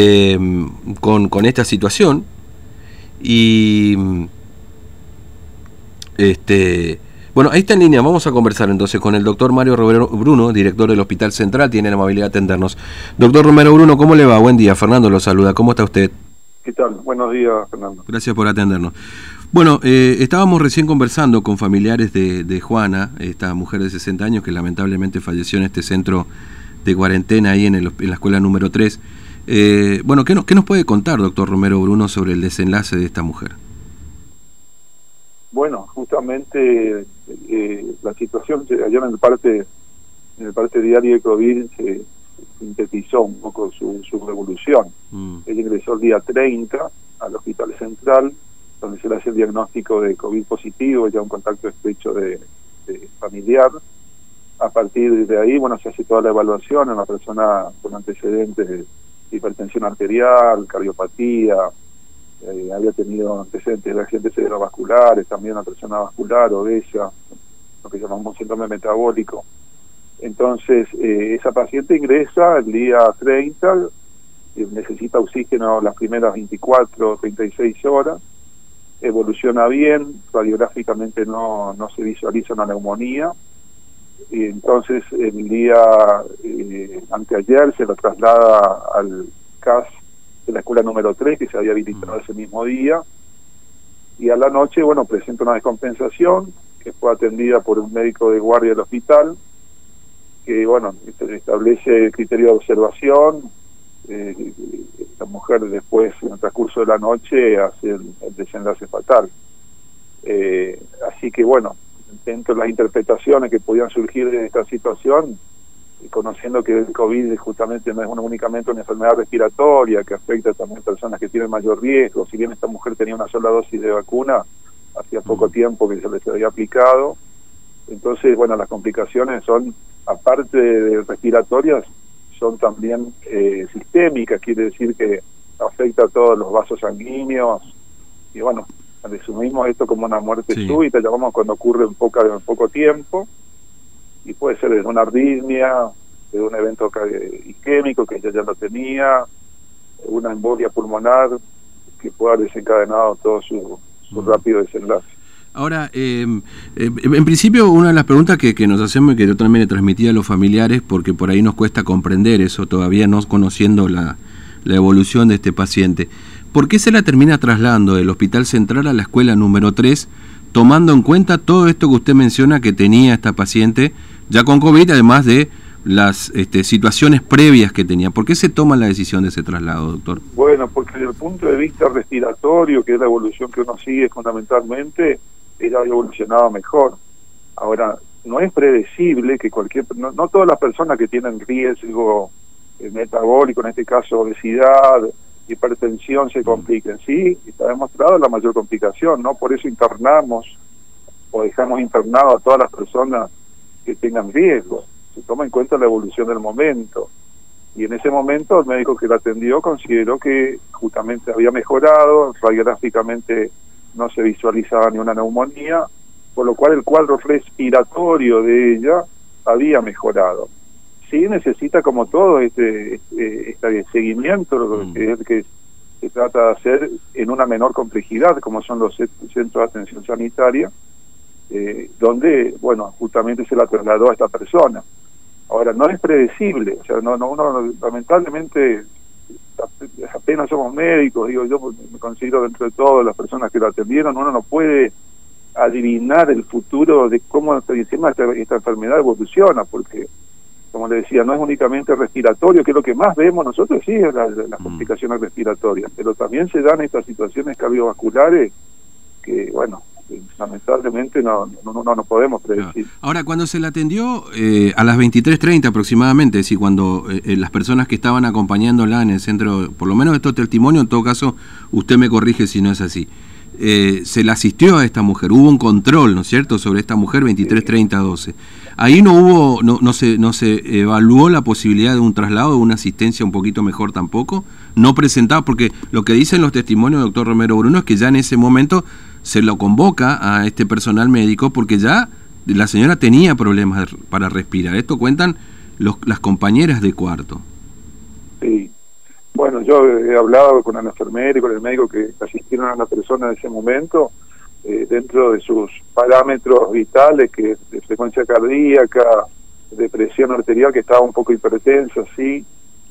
Em, con, con, esta situación y este bueno, ahí está en línea, vamos a conversar entonces con el doctor Mario Romero Bruno, director del Hospital Central, tiene la amabilidad de atendernos. Doctor Romero Bruno, ¿cómo le va? Buen día, Fernando lo saluda, ¿cómo está usted? ¿Qué tal? Buenos días, Fernando. Gracias por atendernos. Bueno, eh, estábamos recién conversando con familiares de, de, Juana, esta mujer de 60 años que lamentablemente falleció en este centro de cuarentena ahí en, el, en la escuela número 3. Eh, bueno, ¿qué, no, ¿qué nos puede contar, doctor Romero Bruno, sobre el desenlace de esta mujer? Bueno, justamente eh, la situación ayer en el parte en el parte diario de COVID se sintetizó un poco su, su revolución. Mm. Ella ingresó el día 30 al Hospital Central, donde se le hace el diagnóstico de COVID positivo, ya un contacto estrecho de, de familiar. A partir de ahí, bueno, se hace toda la evaluación en la persona con antecedentes de hipertensión arterial, cardiopatía, eh, había tenido antecedentes de accidentes cerebrovasculares, también una persona vascular, obesa, lo que llamamos síndrome metabólico. Entonces, eh, esa paciente ingresa el día 30, necesita oxígeno las primeras 24 o 36 horas, evoluciona bien, radiográficamente no, no se visualiza una neumonía, y entonces el día eh, anteayer se lo traslada al CAS de la escuela número 3 que se había habilitado ese mismo día. Y a la noche bueno presenta una descompensación que fue atendida por un médico de guardia del hospital que bueno establece el criterio de observación. Eh, la mujer después en el transcurso de la noche hace el, desenlace fatal. Eh, así que bueno dentro de las interpretaciones que podían surgir de esta situación, y conociendo que el COVID justamente no es únicamente una enfermedad respiratoria que afecta también a personas que tienen mayor riesgo, si bien esta mujer tenía una sola dosis de vacuna, hacía poco tiempo que se les había aplicado, entonces, bueno, las complicaciones son, aparte de respiratorias, son también eh, sistémicas, quiere decir que afecta a todos los vasos sanguíneos, y bueno, resumimos esto como una muerte súbita, llamamos cuando ocurre en, poca, en poco tiempo, y puede ser de una arritmia, de un evento isquémico que ella ya lo tenía, una embolia pulmonar que pueda haber desencadenado todo su, su mm. rápido desenlace. Ahora, em, en principio, una de las preguntas que, que, nos hacemos y que yo también le transmití a los familiares, porque por ahí nos cuesta comprender eso, todavía no conociendo la, la evolución de este paciente. ¿Por qué se la termina trasladando del Hospital Central a la escuela número 3, tomando en cuenta todo esto que usted menciona que tenía esta paciente ya con COVID, además de las este, situaciones previas que tenía? ¿Por qué se toma la decisión de ese traslado, doctor? Bueno, porque desde el punto de vista respiratorio, que es la evolución que uno sigue fundamentalmente, ella había evolucionado mejor. Ahora, no es predecible que cualquier, no, no todas las personas que tienen riesgo eh, metabólico, en este caso obesidad, hipertensión se compliquen. Sí, está demostrado la mayor complicación, ¿no? Por eso internamos o dejamos internado a todas las personas que tengan riesgo. Se toma en cuenta la evolución del momento. Y en ese momento el médico que la atendió consideró que justamente había mejorado, radiográficamente no se visualizaba ni una neumonía, por lo cual el cuadro respiratorio de ella había mejorado sí necesita como todo este, este, este seguimiento mm. que, que se trata de hacer en una menor complejidad como son los centros de atención sanitaria eh, donde bueno justamente se la trasladó a esta persona ahora no es predecible o sea no, no uno lamentablemente apenas somos médicos digo yo me considero dentro de todas las personas que la atendieron uno no puede adivinar el futuro de cómo encima esta, esta enfermedad evoluciona porque como le decía, no es únicamente respiratorio, que es lo que más vemos nosotros, sí, es las mm. complicaciones respiratorias, pero también se dan estas situaciones cardiovasculares que, bueno, lamentablemente no, no, no, podemos predecir. Ahora, cuando se la atendió eh, a las 23.30 aproximadamente, es decir, cuando eh, las personas que estaban acompañándola en el centro, por lo menos esto testimonio, en todo caso, usted me corrige si no es así. Eh, se le asistió a esta mujer, hubo un control, ¿no es cierto?, sobre esta mujer 23-30-12. Ahí no hubo, no, no, se, no se evaluó la posibilidad de un traslado, de una asistencia un poquito mejor tampoco, no presentaba, porque lo que dicen los testimonios del doctor Romero Bruno es que ya en ese momento se lo convoca a este personal médico porque ya la señora tenía problemas para respirar. Esto cuentan los, las compañeras de cuarto. Sí, Bueno, yo he hablado con el enfermero y con el médico que asistieron a la persona en ese momento, eh, dentro de sus parámetros vitales, que de frecuencia cardíaca, de presión arterial, que estaba un poco hipertensa, sí.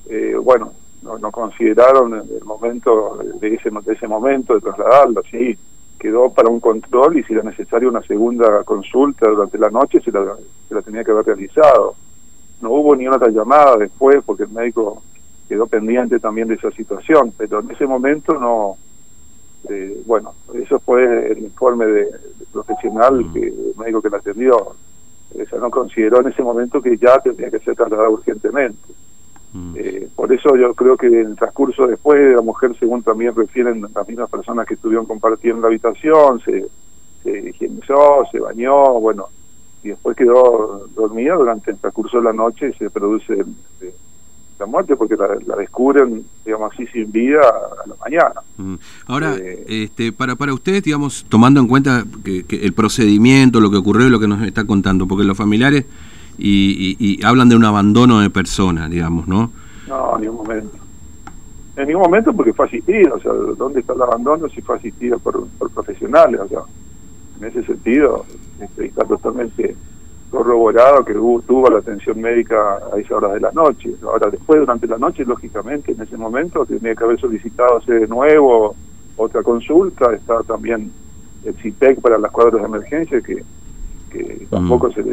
Eh, bueno, no, no, consideraron el momento de ese, de ese momento de trasladarlo, sí. Quedó para un control y si era necesario una segunda consulta durante la noche, se la, se la tenía que haber realizado. No hubo ni una otra llamada después porque el médico quedó pendiente también de esa situación, pero en ese momento no, eh, bueno, eso fue el informe de, profesional mm. que el médico que la atendió, o no consideró en ese momento que ya tenía que ser trasladada urgentemente. Mm. Eh, por eso yo creo que en el transcurso después de la mujer, según también refieren las mismas personas que estuvieron compartiendo la habitación, se, se higienizó, se bañó, bueno, y después quedó dormida durante el transcurso de la noche y se produce la muerte porque la, descubren, digamos así, sin vida a la mañana. Mm. Ahora, eh, este, para, para ustedes, digamos, tomando en cuenta que, el procedimiento, lo que ocurrió y lo que nos está contando, porque los familiares y, hablan de un abandono de persona, digamos, ¿no? No, en ningún momento. En ningún momento porque fue asistido, o sea, ¿dónde está el abandono si fue asistido por, por profesionales? O sea, en ese sentido este, está totalmente corroborado que tuvo la atención médica a esas horas de la noche. Ahora, después, durante la noche, lógicamente, en ese momento tenía que haber solicitado de nuevo otra consulta. Está también el CIPEC para las cuadras de emergencia, que, que mm. tampoco se,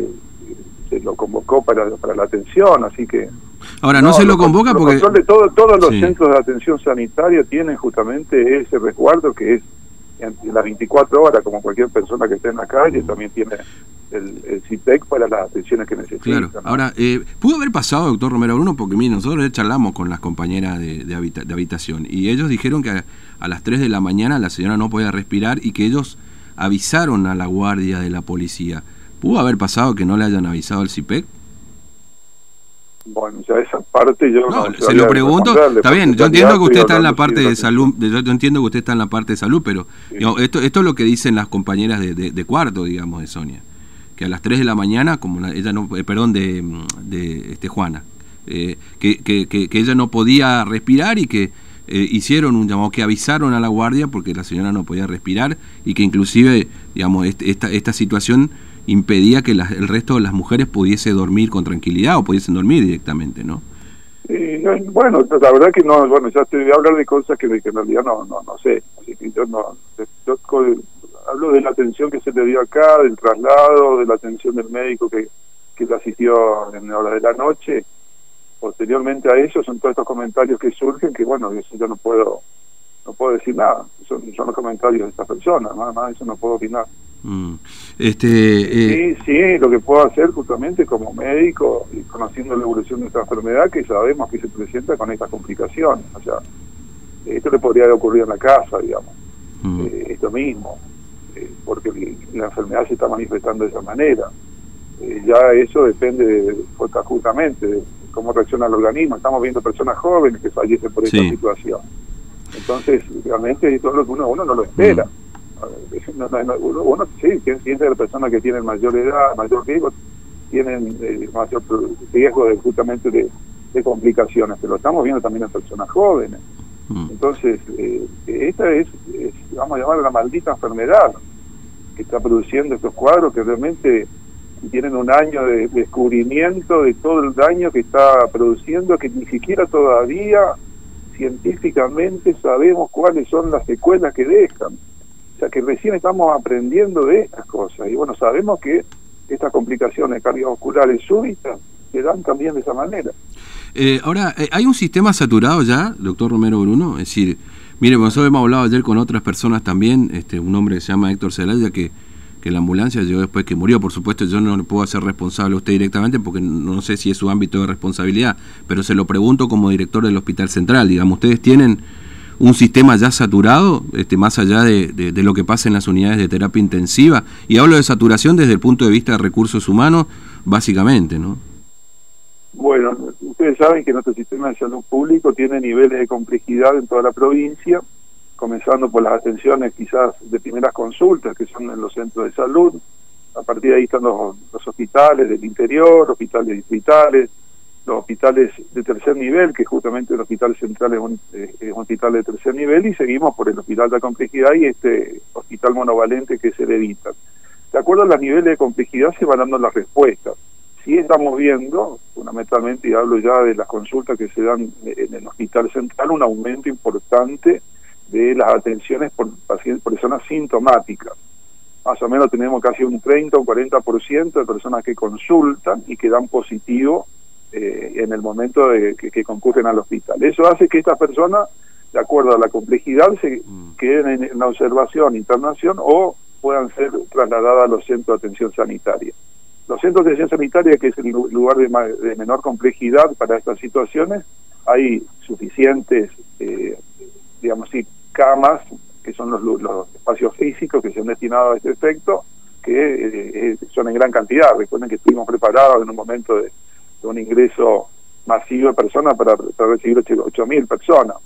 se lo convocó para, para la atención, así que... Ahora, no, se lo convoca porque... De todo, todos los centros de atención sanitaria tienen justamente ese resguardo que es en las 24 horas, como cualquier persona que esté en la calle, también tiene el, el CIPEC para las atenciones que necesita. Claro. Ahora, eh, ¿pudo haber pasado, doctor Romero Bruno? Porque mire, nosotros charlamos con las compañeras de, de, habitación y ellos dijeron que a, las 3 de la mañana la señora no podía respirar y que ellos avisaron a la guardia de la policía. ¿Pudo haber pasado que no le hayan avisado al CIPEC? Bueno, ya esa parte yo no, se lo pregunto. Está bien, yo entiendo que usted está en la parte de salud, yo entiendo que usted está en la parte de salud, pero esto esto es lo que dicen las compañeras de, de, cuarto, digamos, de Sonia, que a las 3 de la mañana, como ella no, eh, perdón, de, de este Juana, eh, que, que, que, ella no podía respirar y que eh, hicieron un llamado, que avisaron a la guardia porque la señora no podía respirar y que inclusive, digamos, esta, esta situación impedía que el resto de las mujeres pudiese dormir con tranquilidad o pudiesen dormir directamente, ¿no? bueno, la verdad que no, bueno, ya te voy a hablar de cosas que, en realidad no, no, no sé. Así que yo no, hablo de la atención que se le dio acá, del traslado, de la atención del médico que, que le asistió en la hora de la noche. Posteriormente a eso son todos estos comentarios que surgen que, bueno, yo no puedo no puedo decir nada. Son, son los comentarios de esta persona, nada más eso no puedo opinar. Mm. Este, eh, Sí, sí, lo que puedo hacer justamente como médico y conociendo la evolución de esta enfermedad que sabemos que se presenta con estas complicaciones. O sea, esto le podría ocurrir en la casa, digamos. Mm. Eh, esto mismo, eh, porque la enfermedad se está manifestando de esa manera. ya eso depende de, justamente de cómo reacciona el organismo. Estamos viendo personas jóvenes que fallecen por esta situación. Entonces, realmente todo lo que uno, uno no lo espera. Mm uno, sí, piensa de las personas que tienen mayor edad, mayor riesgo, tienen eh, mayor riesgo de, justamente de, complicaciones, pero lo estamos viendo también en personas jóvenes. Mm. Entonces, eh, esta es, vamos a llamar la maldita enfermedad que está produciendo estos cuadros que realmente tienen un año de descubrimiento de todo el daño que está produciendo, que ni siquiera todavía científicamente sabemos cuáles son las secuelas que dejan. O sea que recién estamos aprendiendo de estas cosas. Y bueno, sabemos que estas complicaciones cardiovasculares súbitas se dan también de esa manera. Eh, ahora, eh, ¿hay un sistema saturado ya, doctor Romero Bruno? Es decir, mire, nosotros hemos hablado ayer con otras personas también, este, un hombre que se llama Héctor Celaya, que, que la ambulancia llegó después que murió. Por supuesto, yo no le puedo hacer responsable a usted directamente porque no sé si es su ámbito de responsabilidad, pero se lo pregunto como director del Hospital Central. Digamos, ¿ustedes tienen un sistema ya saturado, este, más allá de, de, lo que pasa en las unidades de terapia intensiva. Y hablo de saturación desde el punto de vista de recursos humanos, básicamente, ¿no? Bueno, ustedes saben que nuestro sistema de salud público tiene niveles de complejidad en toda la provincia, comenzando por las atenciones quizás de primeras consultas, que son en los centros de salud. A partir de ahí están los, hospitales del interior, hospitales distritales, los hospitales de tercer nivel, que justamente el Hospital Central es un, hospital de tercer nivel, y seguimos por el Hospital de Complejidad y este hospital monovalente que se le De acuerdo a los niveles de complejidad se van dando las respuestas. Si estamos viendo, fundamentalmente, y hablo ya de las consultas que se dan en el Hospital Central, un aumento importante de las atenciones por, pacientes, personas sintomáticas. Más o menos tenemos casi un 30 o 40% de personas que consultan y que dan positivo eh, en el momento de que, concurren al hospital. Eso hace que estas personas, de acuerdo a la complejidad, se mm. queden en, la observación, internación o puedan ser trasladadas a los centros de atención sanitaria. Los centros de atención sanitaria, que es el lugar de, menor complejidad para estas situaciones, hay suficientes, eh, digamos así, camas, que son los, espacios físicos que se han destinado a este efecto, que eh, son en gran cantidad. Recuerden que estuvimos preparados en un momento de, un ingreso masivo de personas para, recibir 8.000 personas.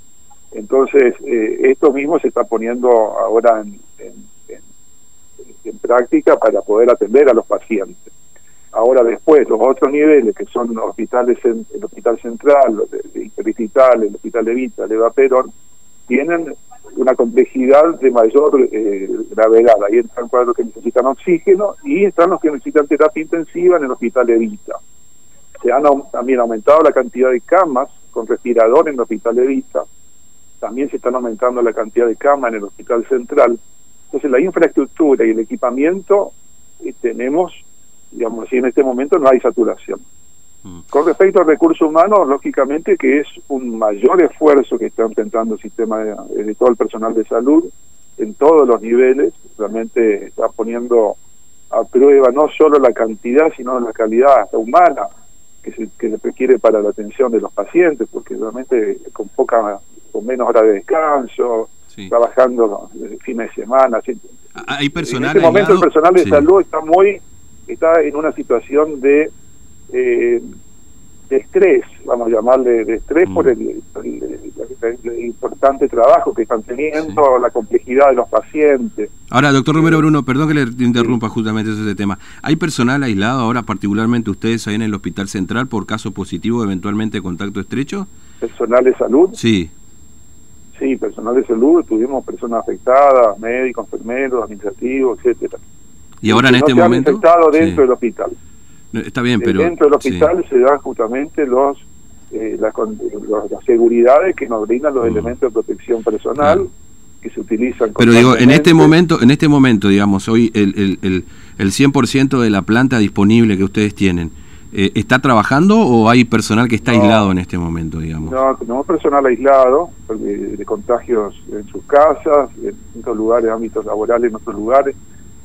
Entonces, eh, esto mismo se está poniendo ahora en, práctica para poder atender a los pacientes. Ahora después, los otros niveles, que son hospitales, el Hospital Central, el Interdistrital, el Hospital de Vita, el Eva Perón, tienen una complejidad de mayor eh, gravedad. Ahí están cuadros que necesitan oxígeno y están los que necesitan terapia intensiva en el Hospital de Vita se han también aumentado la cantidad de camas con respirador en el hospital de Vista, también se están aumentando la cantidad de camas en el hospital central. Entonces la infraestructura y el equipamiento eh, tenemos, digamos, y en este momento no hay saturación. Mm. Con respecto al recurso humano, lógicamente que es un mayor esfuerzo que está intentando el sistema de, de todo el personal de salud en todos los niveles, realmente está poniendo a prueba no solo la cantidad, sino la calidad humana que se, que se requiere para la atención de los pacientes, porque realmente con poca, con menos hora de descanso, trabajando fines de semana. Hay personal en este momento el personal de salud está muy, está en una situación de eh, de estrés, vamos a llamarle de estrés por mm. el, importante trabajo que están teniendo, la complejidad de los pacientes. Ahora, doctor Romero Bruno, perdón que le interrumpa justamente ese tema. ¿Hay personal aislado ahora, particularmente ustedes ahí en el Hospital Central, por caso positivo, eventualmente contacto estrecho? ¿Personal de salud? Sí. Sí, personal de salud, tuvimos personas afectadas, médicos, enfermeros, administrativos, etcétera. ¿Y ahora en este momento? afectado dentro del hospital. Está bien, pero... Dentro del hospital se dan justamente los, eh, las, seguridades que nos brindan los mm. elementos de protección personal que se utilizan. Pero digo, en este momento, en este momento, digamos, hoy el, el, el, el 100% de la planta disponible que ustedes tienen, eh, ¿está trabajando o hay personal que está aislado en este momento, digamos? No, tenemos personal aislado de, de contagios en sus casas, en otros lugares, ámbitos laborales, en otros lugares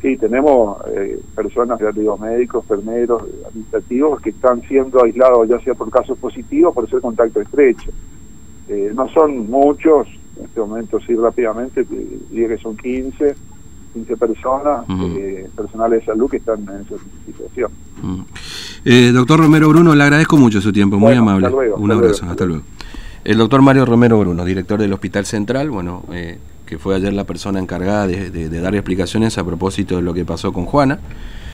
Sí, tenemos eh, personas, ya digo, médicos, enfermeros, administrativos que están siendo aislados ya sea por casos positivos por ser contacto estrecho. Eh, no son muchos, en este momento sí rápidamente, diría que son 15, 15 personas, eh, personales de salud que están en esa situación. doctor Romero Bruno, le agradezco mucho su tiempo, muy amable. Un abrazo, hasta luego. El doctor Mario Romero Bruno, director del Hospital Central, bueno, eh, que fue ayer la persona encargada de, dar explicaciones a propósito de lo que pasó con Juana.